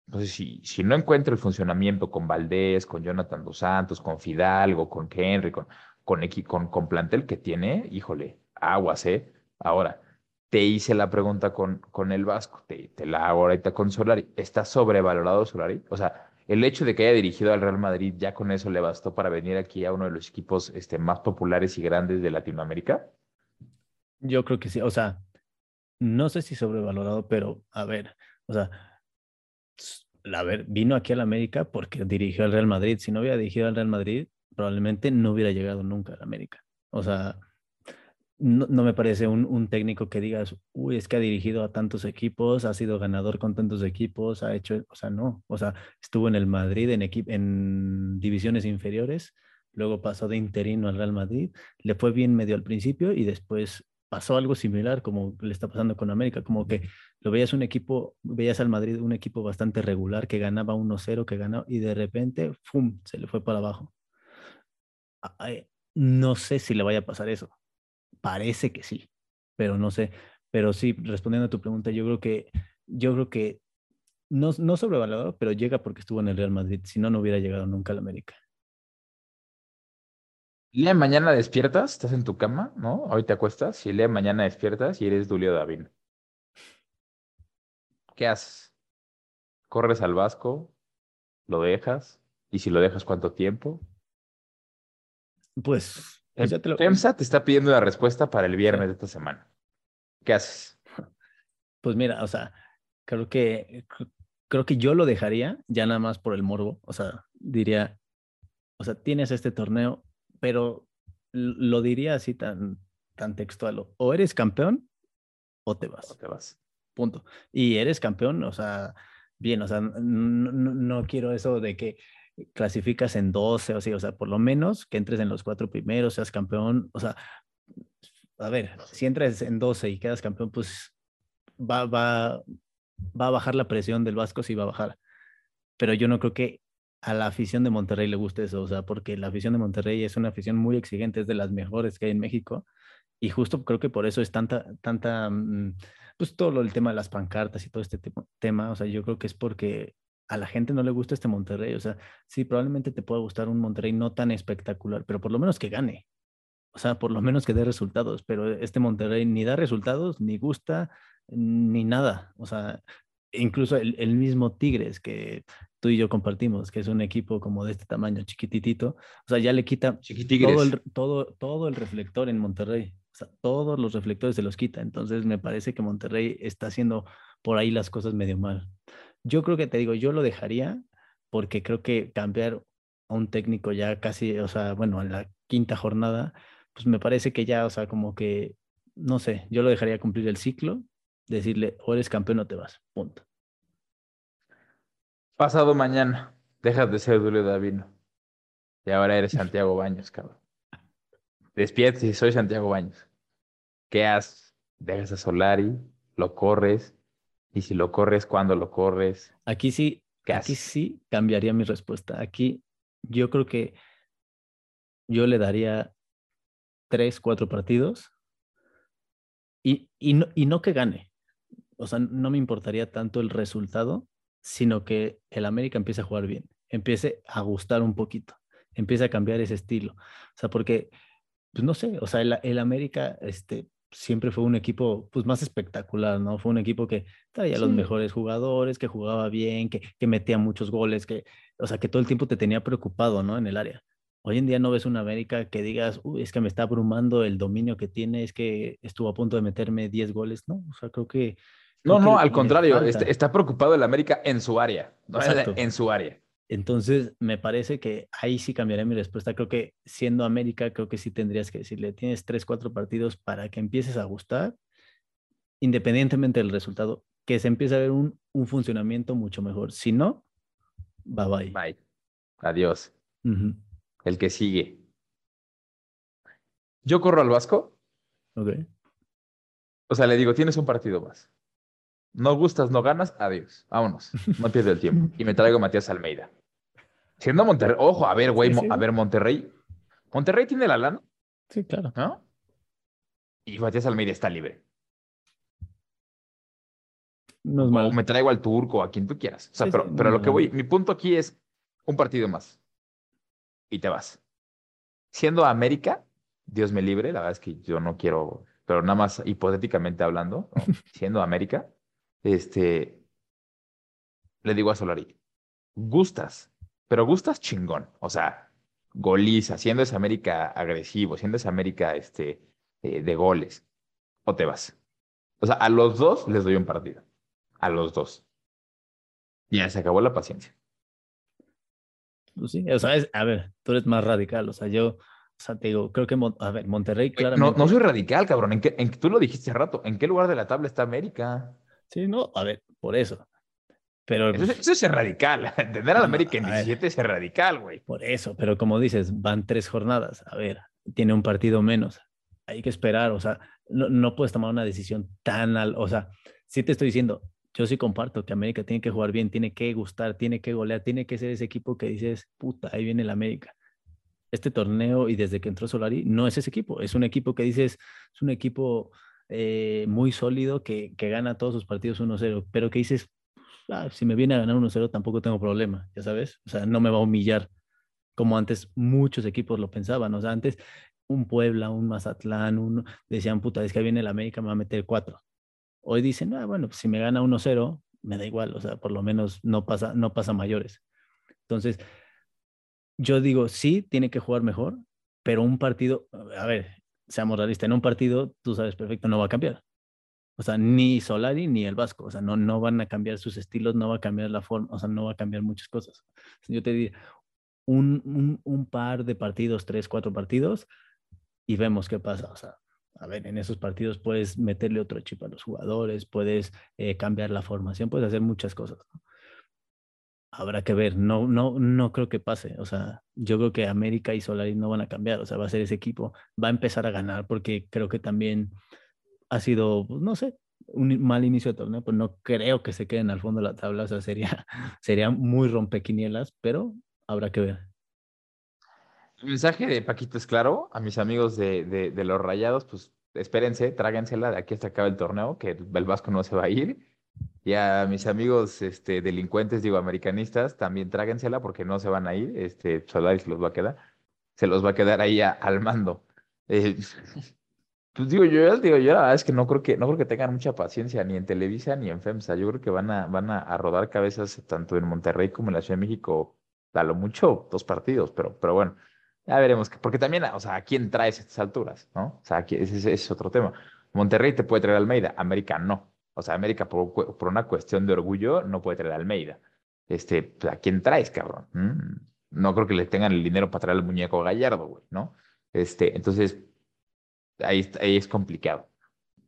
Entonces, si, si no encuentra el funcionamiento con Valdés, con Jonathan Dos Santos, con Fidalgo, con Henry, con, con, con, con plantel que tiene, híjole, aguas, ¿eh? Ahora, te hice la pregunta con, con el Vasco, te, te, la hago ahorita con Solari. ¿Está sobrevalorado Solari? O sea, el hecho de que haya dirigido al Real Madrid, ¿ya con eso le bastó para venir aquí a uno de los equipos este, más populares y grandes de Latinoamérica? Yo creo que sí. O sea, no sé si sobrevalorado, pero a ver, o sea, a ver, vino aquí al América porque dirigió al Real Madrid. Si no hubiera dirigido al Real Madrid, probablemente no hubiera llegado nunca al América. O sea, no, me parece un, técnico que digas, uy, es que ha dirigido a tantos equipos, ha sido ganador con tantos equipos, ha hecho, o sea, no, o sea, estuvo en el Madrid en, en divisiones inferiores, luego pasó de interino al Real Madrid, le fue bien medio al principio y después pasó algo similar como le está pasando con América, como que lo veías un equipo, veías al Madrid un equipo bastante regular que ganaba 1-0, que ganaba y de repente, ¡fum!, se le fue para abajo. No sé si le vaya a pasar eso Parece que sí, pero no sé. Pero sí, respondiendo a tu pregunta, yo creo que, yo creo que no, no sobrevalorado, pero llega porque estuvo en el Real Madrid. Si no, no hubiera llegado nunca al América. El día de mañana despiertas, estás en tu cama, ¿no? Hoy te acuestas y el día de mañana despiertas y eres Dulio David. ¿Qué haces? ¿Corres al Vasco? ¿Lo dejas? ¿Y si lo dejas, cuánto tiempo? Pues pues te te está pidiendo la respuesta para el viernes de esta semana. ¿Qué haces? Pues mira, o sea, creo que creo que yo lo dejaría ya nada más por el morbo. O sea, diría, o sea, tienes este torneo, pero lo diría así tan, tan textual. O eres campeón o te vas. O te vas. Punto. Y eres campeón, o sea, bien, o sea, no quiero eso de que clasificas en 12 o así, o sea, por lo menos que entres en los cuatro primeros, seas campeón, o sea, a ver, si entres en 12 y quedas campeón, pues va, va, va a bajar la presión del Vasco, sí va a bajar. Pero yo no creo que a la afición de Monterrey le guste eso, o sea, porque la afición de Monterrey es una afición muy exigente, es de las mejores que hay en México, y justo creo que por eso es tanta, tanta, mm, pues todo el tema de las pancartas y todo este tema, o sea, yo creo que es porque a la gente no le gusta este Monterrey. O sea, sí, probablemente te pueda gustar un Monterrey no tan espectacular, pero por lo menos que gane. O sea, por lo menos que dé resultados. Pero este Monterrey ni da resultados, ni gusta, ni nada. O sea, incluso el, mismo Tigres que tú y yo compartimos, que es un equipo como de este tamaño, chiquititito, o sea, ya le quita todo el, todo, todo el reflector en Monterrey. O sea, todos los reflectores se los quita. Entonces me parece que Monterrey está haciendo por ahí las cosas medio mal. Yo creo que te digo, yo lo dejaría porque creo que cambiar a un técnico ya casi, o sea, bueno, en la quinta jornada, pues me parece que ya, o sea, como que, no sé, yo lo dejaría cumplir el ciclo, decirle, o eres campeón o te vas, punto. Pasado mañana, dejas de ser Julio Davino. Y ahora eres Santiago Baños, cabrón. Despierta y soy Santiago Baños. ¿qué haces? ¿Dejas a Solari? ¿Lo corres? Y si lo corres, ¿cuándo lo corres? Aquí sí, aquí sí cambiaría mi respuesta. Aquí yo creo que yo le daría tres, cuatro partidos y, y, no, y no que gane. O sea, no me importaría tanto el resultado, sino que el América empiece a jugar bien, empiece a gustar un poquito, empiece a cambiar ese estilo. O sea, porque, pues no sé, o sea, el, el América, este, siempre fue un equipo pues más espectacular, ¿no? Fue un equipo que traía los mejores jugadores, que jugaba bien, que, que metía muchos goles, que, o sea, que todo el tiempo te tenía preocupado, ¿no? En el área. Hoy en día no ves una América que digas, uy, es que me está abrumando el dominio que tiene, es que estuvo a punto de meterme 10 goles, ¿no? O sea, creo que... no, no, al contrario, está, está, preocupado el América en su área, ¿no? en su área. Entonces, me parece que ahí sí cambiaré mi respuesta. Creo que siendo América, creo que sí tendrías que decirle, tienes tres, cuatro partidos para que empieces a gustar, independientemente del resultado, que se empiece a ver un, un funcionamiento mucho mejor. Si no, bye bye. Bye. Adiós. El que sigue. Yo corro al Vasco. Ok. O sea, le digo, tienes un partido más. No gustas, no ganas, adiós. Vámonos. No pierdo el tiempo. Y me traigo a Matías Almeida. Siendo Monterrey, ojo, a ver, güey, a ver, Monterrey. Monterrey tiene la lana. Sí, claro. ¿No? Y Matías Almeida está libre. No es malo. O me traigo al turco, a quien tú quieras. O sea, pero, pero lo que voy, mi punto aquí es un partido más. Y te vas. Siendo América, Dios me libre, la verdad es que yo no quiero, pero nada más hipotéticamente hablando, siendo América, este, le digo a Solari, gustas, pero gustas chingón. O sea, goliza, siendo ese América agresivo, siendo ese América este, eh, de goles, o te vas. O sea, a los dos les doy un partido. A los dos. Ya se acabó la paciencia. Pues sí, o sea, a ver, tú eres más radical. O sea, yo, o sea, te digo, creo que, a ver, Monterrey, claramente. No, no soy radical, cabrón. ¿En qué, en, tú lo dijiste hace rato. ¿En qué lugar de la tabla está América? Sí, no, a ver, por eso. Pero, eso, es radical. Entender a la América en 17 es radical, güey. Por eso, pero como dices, van tres jornadas. A ver, tiene un partido menos. Hay que esperar, o sea, no, no puedes tomar una decisión tan al, o sea, sí te estoy diciendo, yo sí comparto que América tiene que jugar bien, tiene que gustar, tiene que golear, tiene que ser ese equipo que dices, puta, ahí viene el América. Este torneo y desde que entró Solari no es ese equipo, es un equipo que dices, es un equipo eh, muy sólido que, que, gana todos sus partidos 1-0, pero que dices, ah, si me viene a ganar 1-0 tampoco tengo problema, ya sabes, o sea, no me va a humillar como antes muchos equipos lo pensaban, o sea, antes un Puebla, un Mazatlán, un, decían, puta, es que viene el América, me va a meter cuatro. Hoy dicen, ah, bueno, pues si me gana 1-0, me da igual, o sea, por lo menos no pasa, no pasa mayores. Entonces, yo digo, sí, tiene que jugar mejor, pero un partido, a ver, seamos realistas, en un partido, tú sabes perfecto, no va a cambiar. O sea, ni Solari ni el Vasco, o sea, no, no van a cambiar sus estilos, no va a cambiar la forma, o sea, no va a cambiar muchas cosas. Yo te diría, un, un, un par de partidos, tres, cuatro partidos, y vemos qué pasa. O sea, a ver, en esos partidos puedes meterle otro chip a los jugadores, puedes eh, cambiar la formación, puedes hacer muchas cosas. ¿no? Habrá que ver, no, no, no creo que pase, o sea, yo creo que América y Solari no van a cambiar, o sea, va a ser ese equipo, va a empezar a ganar porque creo que también ha sido, pues, no sé, un mal inicio de torneo, pues no creo que se queden al fondo de la tabla, o sea, sería, sería muy rompequinielas, pero habrá que ver. El mensaje de Paquito es claro, a mis amigos de, de, los Rayados, pues espérense, tráguensela de aquí hasta acaba el torneo, que el Vasco no se va a ir y a mis amigos este, delincuentes, digo, americanistas, también tráguensela porque no se van a ir. Este, Solari se los va a quedar. Se los va a quedar ahí al mando. Eh, pues digo, yo digo, yo la verdad es que no creo que, no creo que tengan mucha paciencia ni en Televisa ni en FEMSA. Yo creo que van a, van a, rodar cabezas tanto en Monterrey como en la Ciudad de México, a lo mucho dos partidos, pero, pero bueno, ya veremos. Porque también, o sea, ¿a quién traes a estas alturas? ¿No? O sea, ese, ese es otro tema. Monterrey te puede traer Almeida, América no. O sea, América por, una cuestión de orgullo no puede traer a Almeida. Este, pues, ¿a quién traes, cabrón? Mm, no creo que le tengan el dinero para traer al muñeco Gallardo, güey, ¿no? Este, entonces, ahí, ahí es complicado.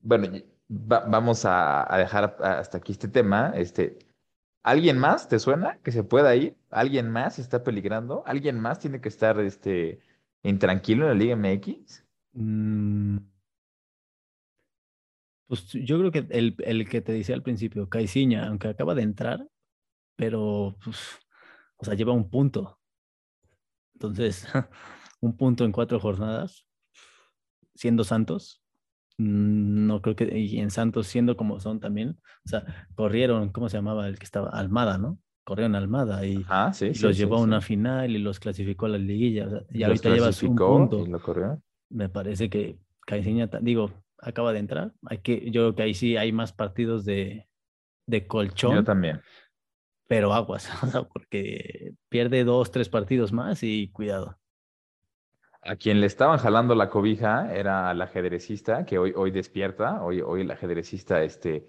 Bueno, vamos a, a, dejar hasta aquí este tema. Este, ¿Alguien más te suena que se pueda ir? ¿Alguien más está peligrando? ¿Alguien más tiene que estar este, intranquilo en la Liga MX? Mm, Pues yo creo que el, el que te decía al principio, Caiciña, aunque acaba de entrar, pero pues, o sea, lleva un punto. Entonces, un punto en cuatro jornadas, siendo Santos, mm, no creo que, y en Santos siendo como son también, o sea, corrieron, ¿cómo se llamaba el que estaba? Almada, ¿no? Corrieron Almada y, los llevó a una final y los clasificó a la liguilla. y ahorita llevas un punto. Me parece que Caiciña, digo, acaba de entrar. Hay que, yo creo que ahí sí hay más partidos de, de colchón. Yo también. Pero aguas, porque pierde dos, tres partidos más y cuidado. A quien le estaban jalando la cobija era al ajedrecista, que hoy, hoy despierta, hoy, hoy el ajedrecista, este,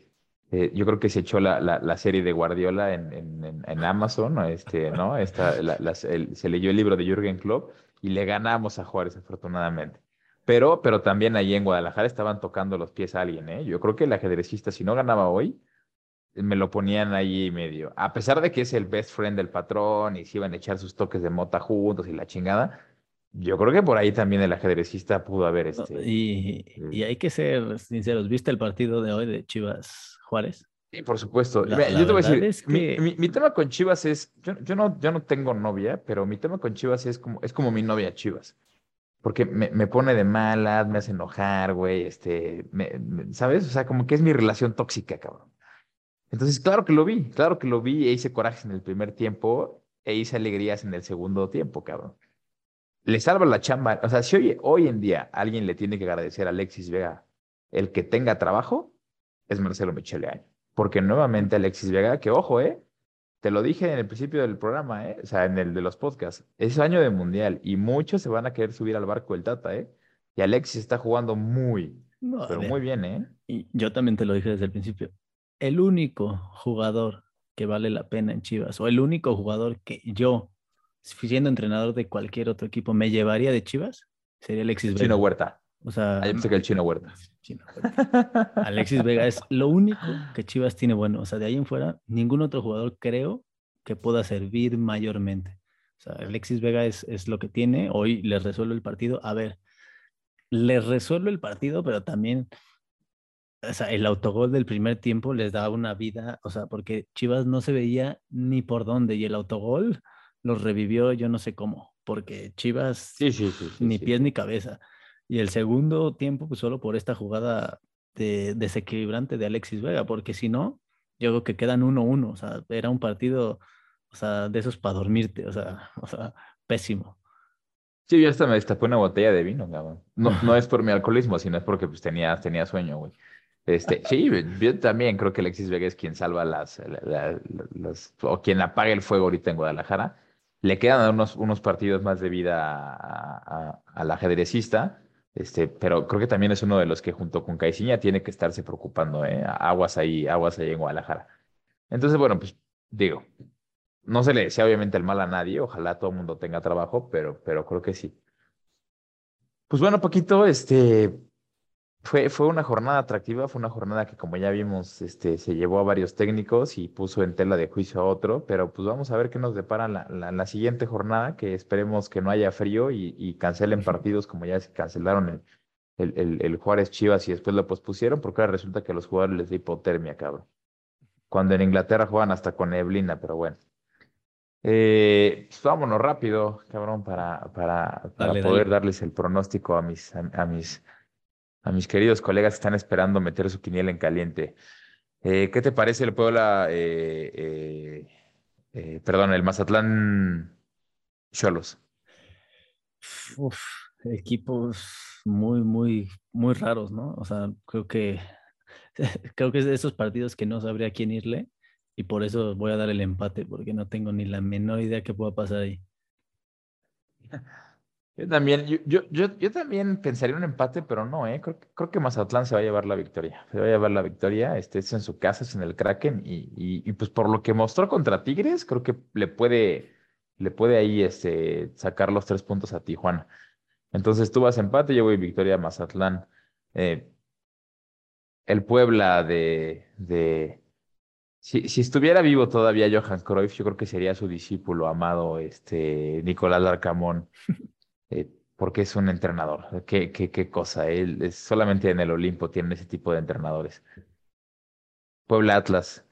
eh, yo creo que se echó la, la, serie de Guardiola en, en, en Amazon, este, ¿no? Esta, se leyó el libro de Jürgen Klopp y le ganamos a Juárez, afortunadamente. Pero, pero también ahí en Guadalajara estaban tocando los pies a alguien, ¿eh? Yo creo que el ajedrecista, si no ganaba hoy, me lo ponían ahí medio. A pesar de que es el best friend del patrón y se iban a echar sus toques de mota juntos y la chingada, yo creo que por ahí también el ajedrecista pudo haber este. Y, y hay que ser sinceros, ¿viste el partido de hoy de Chivas Juárez? Sí, por supuesto. yo te voy a decir, mi, mi, tema con Chivas es, yo, yo, no, yo no tengo novia, pero mi tema con Chivas es como, es como mi novia Chivas porque me, me, pone de malas, me hace enojar, güey, este, ¿sabes? O sea, como que es mi relación tóxica, cabrón. Entonces, claro que lo vi, claro que lo vi e hice corajes en el primer tiempo e hice alegrías en el segundo tiempo, cabrón. Le salva la chamba. O sea, si hoy, hoy en día alguien le tiene que agradecer a Alexis Vega el que tenga trabajo, es Marcelo Michele Año. Porque nuevamente Alexis Vega, que ojo, ¿eh? Te lo dije en el principio del programa, ¿eh? o sea, en el de los podcasts. Es año de mundial y muchos se van a querer subir al barco del Tata, ¿eh? Y Alexis está jugando muy, pero muy bien, ¿eh? Y yo también te lo dije desde el principio. El único jugador que vale la pena en Chivas, o el único jugador que yo, siendo entrenador de cualquier otro equipo, me llevaría de Chivas, sería Alexis Vega. Chino Huerta. O sea, Ahí que el Chino Huerta. Alexis Vega es lo único que Chivas tiene bueno. O sea, de ahí en fuera, ningún otro jugador creo que pueda servir mayormente. O sea, Alexis Vega es, es lo que tiene. Hoy les resuelve el partido. A ver, les resuelve el partido, pero también o sea, el autogol del primer tiempo les da una vida, o sea, porque Chivas no se veía ni por dónde y el autogol los revivió yo no sé cómo, porque Chivas sí, sí, ni pies ni cabeza. Y el segundo tiempo, pues solo por esta jugada de, desequilibrante de Alexis Vega, porque si no, yo creo que quedan 1-1, o sea, era un partido, o sea, de esos para dormirte, o sea, o sea, pésimo. Sí, yo hasta me destapé una botella de vino, cabrón. No, no es por mi alcoholismo, sino es porque pues tenía, tenía sueño, güey. Este, sí, yo también creo que Alexis Vega es quien salva las, o quien apaga el fuego ahorita en Guadalajara. Le quedan unos, unos partidos más de vida al ajedrecista, este, pero creo que también es uno de los que junto con Caiciña tiene que estarse preocupando, ¿eh? Aguas ahí, aguas ahí en Guadalajara. Entonces, bueno, pues digo, no se le decía obviamente el mal a nadie, ojalá todo el mundo tenga trabajo, pero, pero creo que sí. Pues bueno, Paquito, este, fue, fue una jornada atractiva, fue una jornada que como ya vimos, este, se llevó a varios técnicos y puso en tela de juicio a otro, pero pues vamos a ver qué nos depara la, la, siguiente jornada, que esperemos que no haya frío y, cancelen partidos como ya se cancelaron el, el, el, Juárez Chivas y después lo pospusieron, porque ahora resulta que a los jugadores les da hipotermia, cabrón. Cuando en Inglaterra juegan hasta con neblina, pero bueno. Eh, pues vámonos rápido, cabrón, para, para, para poder darles el pronóstico a mis, a mis a mis queridos colegas que están esperando meter su quiniela en caliente. Eh, ¿Qué te parece el Puebla, eh, eh, perdón, el Mazatlán Cholos? equipos muy, muy, muy raros, ¿no? O sea, creo que creo que es de esos partidos que no sabría quién irle y por eso voy a dar el empate porque no tengo ni la menor idea qué pueda pasar ahí. Yo también, yo, yo, yo, también pensaría un empate, pero no, ¿eh? Creo, creo, que Mazatlán se va a llevar la victoria. Se va a llevar la victoria, este es en su casa, es en el Kraken, y, y, pues por lo que mostró contra Tigres, creo que le puede, le puede ahí este, sacar los tres puntos a Tijuana. Entonces tú vas empate, yo voy victoria a Mazatlán. Eh, el Puebla de, de si, si, estuviera vivo todavía Johan Cruyff, yo creo que sería su discípulo amado, este Nicolás Larcamón. Eh, porque es un entrenador. Qué, qué, qué cosa. Él es, solamente en el Olimpo tienen ese tipo de entrenadores. Puebla Atlas.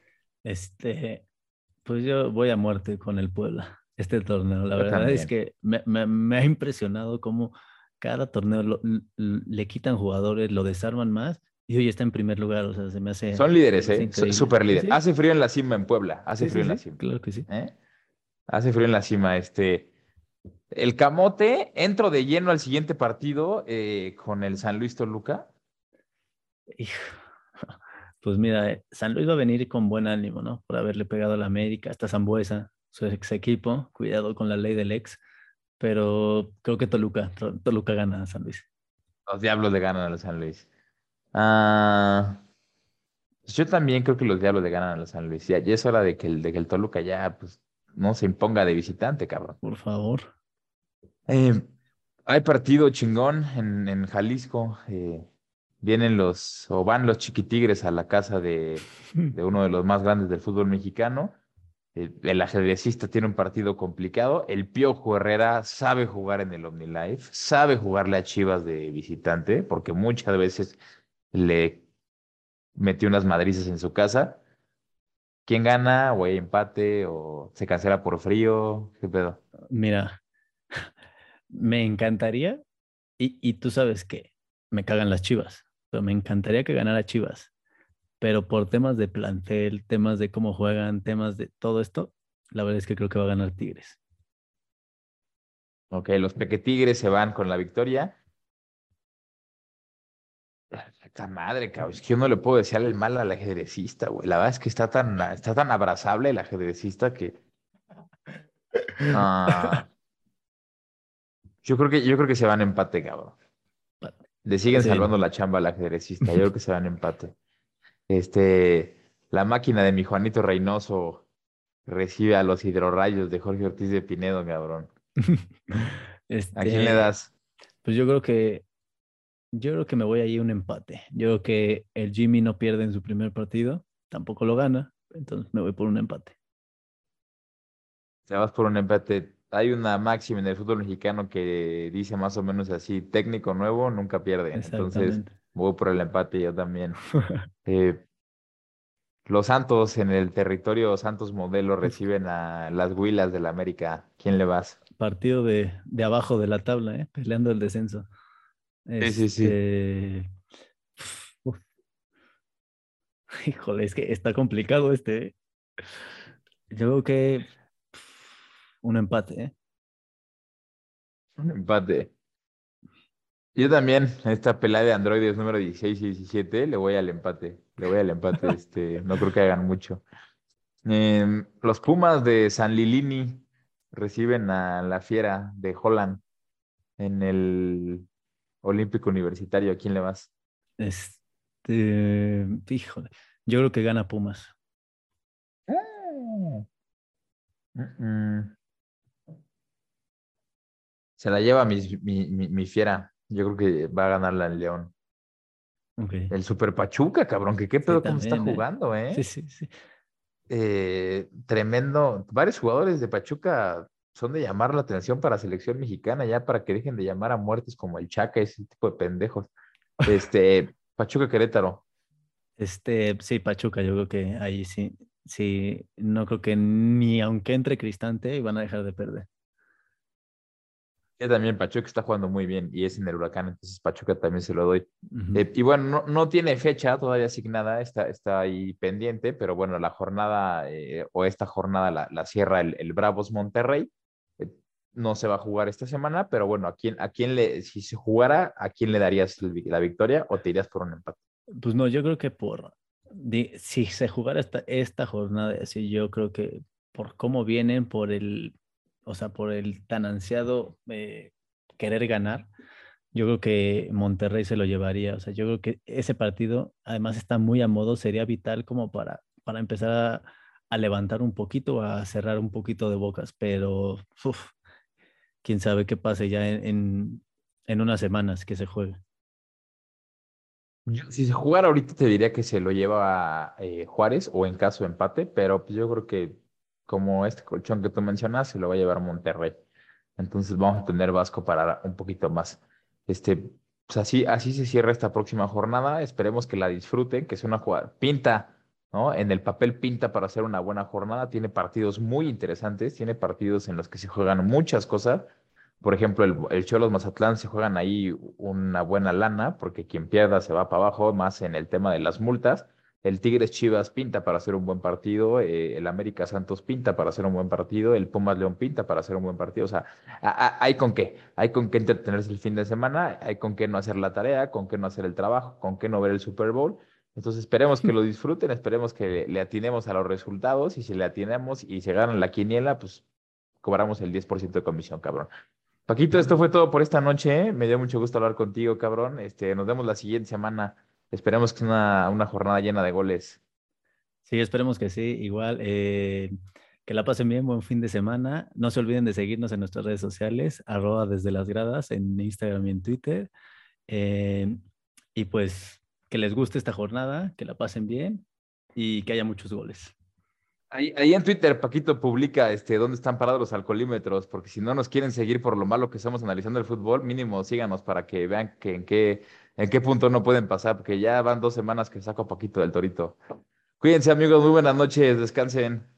Este, pues yo voy a muerte con el Puebla, este torneo. La verdad es que me, me, ha impresionado cómo cada torneo le quitan jugadores, lo desarman más y hoy está en primer lugar. O sea, se me hace. Son líderes, ¿eh? Súper líderes. Hace frío en la cima en Puebla. Hace frío en la cima. Claro que sí. ¿Eh? Hace frío en la cima. Este. El Camote, entro de lleno al siguiente partido eh, con el San Luis Toluca. Pues mira, eh, San Luis va a venir con buen ánimo, ¿no? Por haberle pegado a la América, hasta Zambuesa, su ex equipo. Cuidado con la ley del ex. Pero creo que Toluca, Toluca gana a San Luis. Los Diablos le ganan a San Luis. Ah, pues yo también creo que los Diablos le ganan a San Luis. Ya, es hora de que, el, de que el Toluca ya pues, no se imponga de visitante, cabrón. Por favor. Eh, hay partido chingón en, en Jalisco. Eh, vienen los, o van los chiquitigres a la casa de, de, uno de los más grandes del fútbol mexicano. El, el, ajedrecista tiene un partido complicado. El Piojo Herrera sabe jugar en el OmniLife, sabe jugarle a Chivas de visitante, porque muchas veces le metió unas madrizas en su casa. ¿Quién gana? ¿O hay empate? ¿O se cancela por frío? ¿Qué pedo? Mira, me encantaría, y, y tú sabes que me cagan las chivas, pero me encantaría que ganara Chivas. Pero por temas de plantel, temas de cómo juegan, temas de todo esto, la verdad es que creo que va a ganar Tigres. Ok, los Peque Tigres se van con la victoria. Esta madre, cabrón. Es que yo no le puedo decir el mal al ajedrecista, güey. La verdad es que está tan, está tan abrazable el ajedrecista que. Ah, yo creo que, yo creo que se van en empate, cabrón. Le siguen salvando la chamba al ajedrecista. Yo creo que se van en empate. Este, la máquina de mi Juanito Reynoso recibe a los hidrorrayos de Jorge Ortiz de Pinedo, cabrón. ¿A quién le este, das? Pues yo creo que yo creo que me voy a ir un empate. Yo creo que el Jimmy no pierde en su primer partido, tampoco lo gana, entonces me voy por un empate. Te vas por un empate. Hay una máxima en el fútbol mexicano que dice más o menos así, técnico nuevo nunca pierde. Entonces voy por el empate yo también. Eh, los Santos en el territorio Santos Modelo reciben a las Huilas del América. ¿Quién le vas? Partido de, de abajo de la tabla, ¿eh? peleando el descenso. Sí, sí, sí. Este, híjole, es que está complicado este. ¿eh? Yo creo que un empate, ¿eh? Un empate. Yo también, esta pelea de androides número 16 y 17, le voy al empate. Le voy al empate. este, no creo que hagan mucho. Em, los Pumas de San Lilini reciben a la Fiera de Holland en el Olímpico Universitario, ¿a quién le vas? Este, híjole, yo creo que gana Pumas. Ah. Se la lleva mi, mi, fiera. Yo creo que va a ganarla el León. El Super Pachuca, cabrón, que qué pedo cómo está ¿eh? jugando, ¿eh? Sí, sí, sí. Eh, tremendo. Varios jugadores de Pachuca son de llamar la atención para la selección mexicana, ya para que dejen de llamar a muertes como el Chaca, ese tipo de pendejos. Este, Pachuca Querétaro. Este, sí, Pachuca, yo creo que ahí sí, sí, no creo que ni aunque entre Cristante van a dejar de perder. Sí, también Pachuca está jugando muy bien y es en el huracán, entonces Pachuca también se lo doy. Eh, y bueno, no, no, tiene fecha todavía asignada, está, está ahí pendiente, pero bueno, la jornada eh, o esta jornada la, la cierra el, el Bravos Monterrey no se va a jugar esta semana, pero bueno, ¿a quién, a quién le, si se jugara, ¿a quién le darías la victoria o te irías por un empate? Pues no, yo creo que por, si se jugara esta, esta jornada, así yo creo que por cómo vienen, por el, o sea, por el tan ansiado eh, querer ganar, yo creo que Monterrey se lo llevaría. O sea, yo creo que ese partido, además, está muy a modo, sería vital como para, para empezar a, levantar un poquito, a cerrar un poquito de bocas, pero uf, quién sabe qué pase ya en, en, unas semanas que se juegue. si se jugara ahorita te diría que se lo lleva eh, Juárez o en caso de empate, pero pues yo creo que como este colchón que tú mencionas se lo va a llevar Monterrey. Entonces vamos a tener Vasco para un poquito más. Este, pues así, así se cierra esta próxima jornada. Esperemos que la disfruten, que sea una jugada. Pinta, ¿no? En el papel pinta para hacer una buena jornada. Tiene partidos muy interesantes, tiene partidos en los que se juegan muchas cosas. Por ejemplo, el, el Cholos Mazatlán se juegan ahí una buena lana, porque quien pierda se va para abajo, más en el tema de las multas. El Tigres Chivas pinta para hacer un buen partido, eh, el América Santos pinta para hacer un buen partido, el Pumas León pinta para hacer un buen partido. O sea, hay con qué, hay con qué entretenerse el fin de semana, hay con qué no hacer la tarea, con qué no hacer el trabajo, con qué no ver el Super Bowl. Entonces esperemos que lo disfruten, esperemos que le, atinemos a los resultados y si le atinemos y se ganan la quiniela, pues cobramos el 10% de comisión, cabrón. Paquito, esto fue todo por esta noche. ¿eh? Me dio mucho gusto hablar contigo, cabrón. Este, nos vemos la siguiente semana. Esperemos que sea una, jornada llena de goles. Sí, esperemos que sí. Igual, eh, que la pasen bien, buen fin de semana. No se olviden de seguirnos en nuestras redes sociales, arroba desde las gradas, en Instagram y en Twitter. Eh, y pues que les guste esta jornada, que la pasen bien y que haya muchos goles. Ahí, ahí, en Twitter, Paquito publica este, dónde están parados los alcoholímetros, porque si no nos quieren seguir por lo malo que estamos analizando el fútbol, mínimo síganos para que vean que, en qué en qué punto no pueden pasar, porque ya van dos semanas que saco poquito del torito. Cuídense amigos, muy buenas noches, descansen.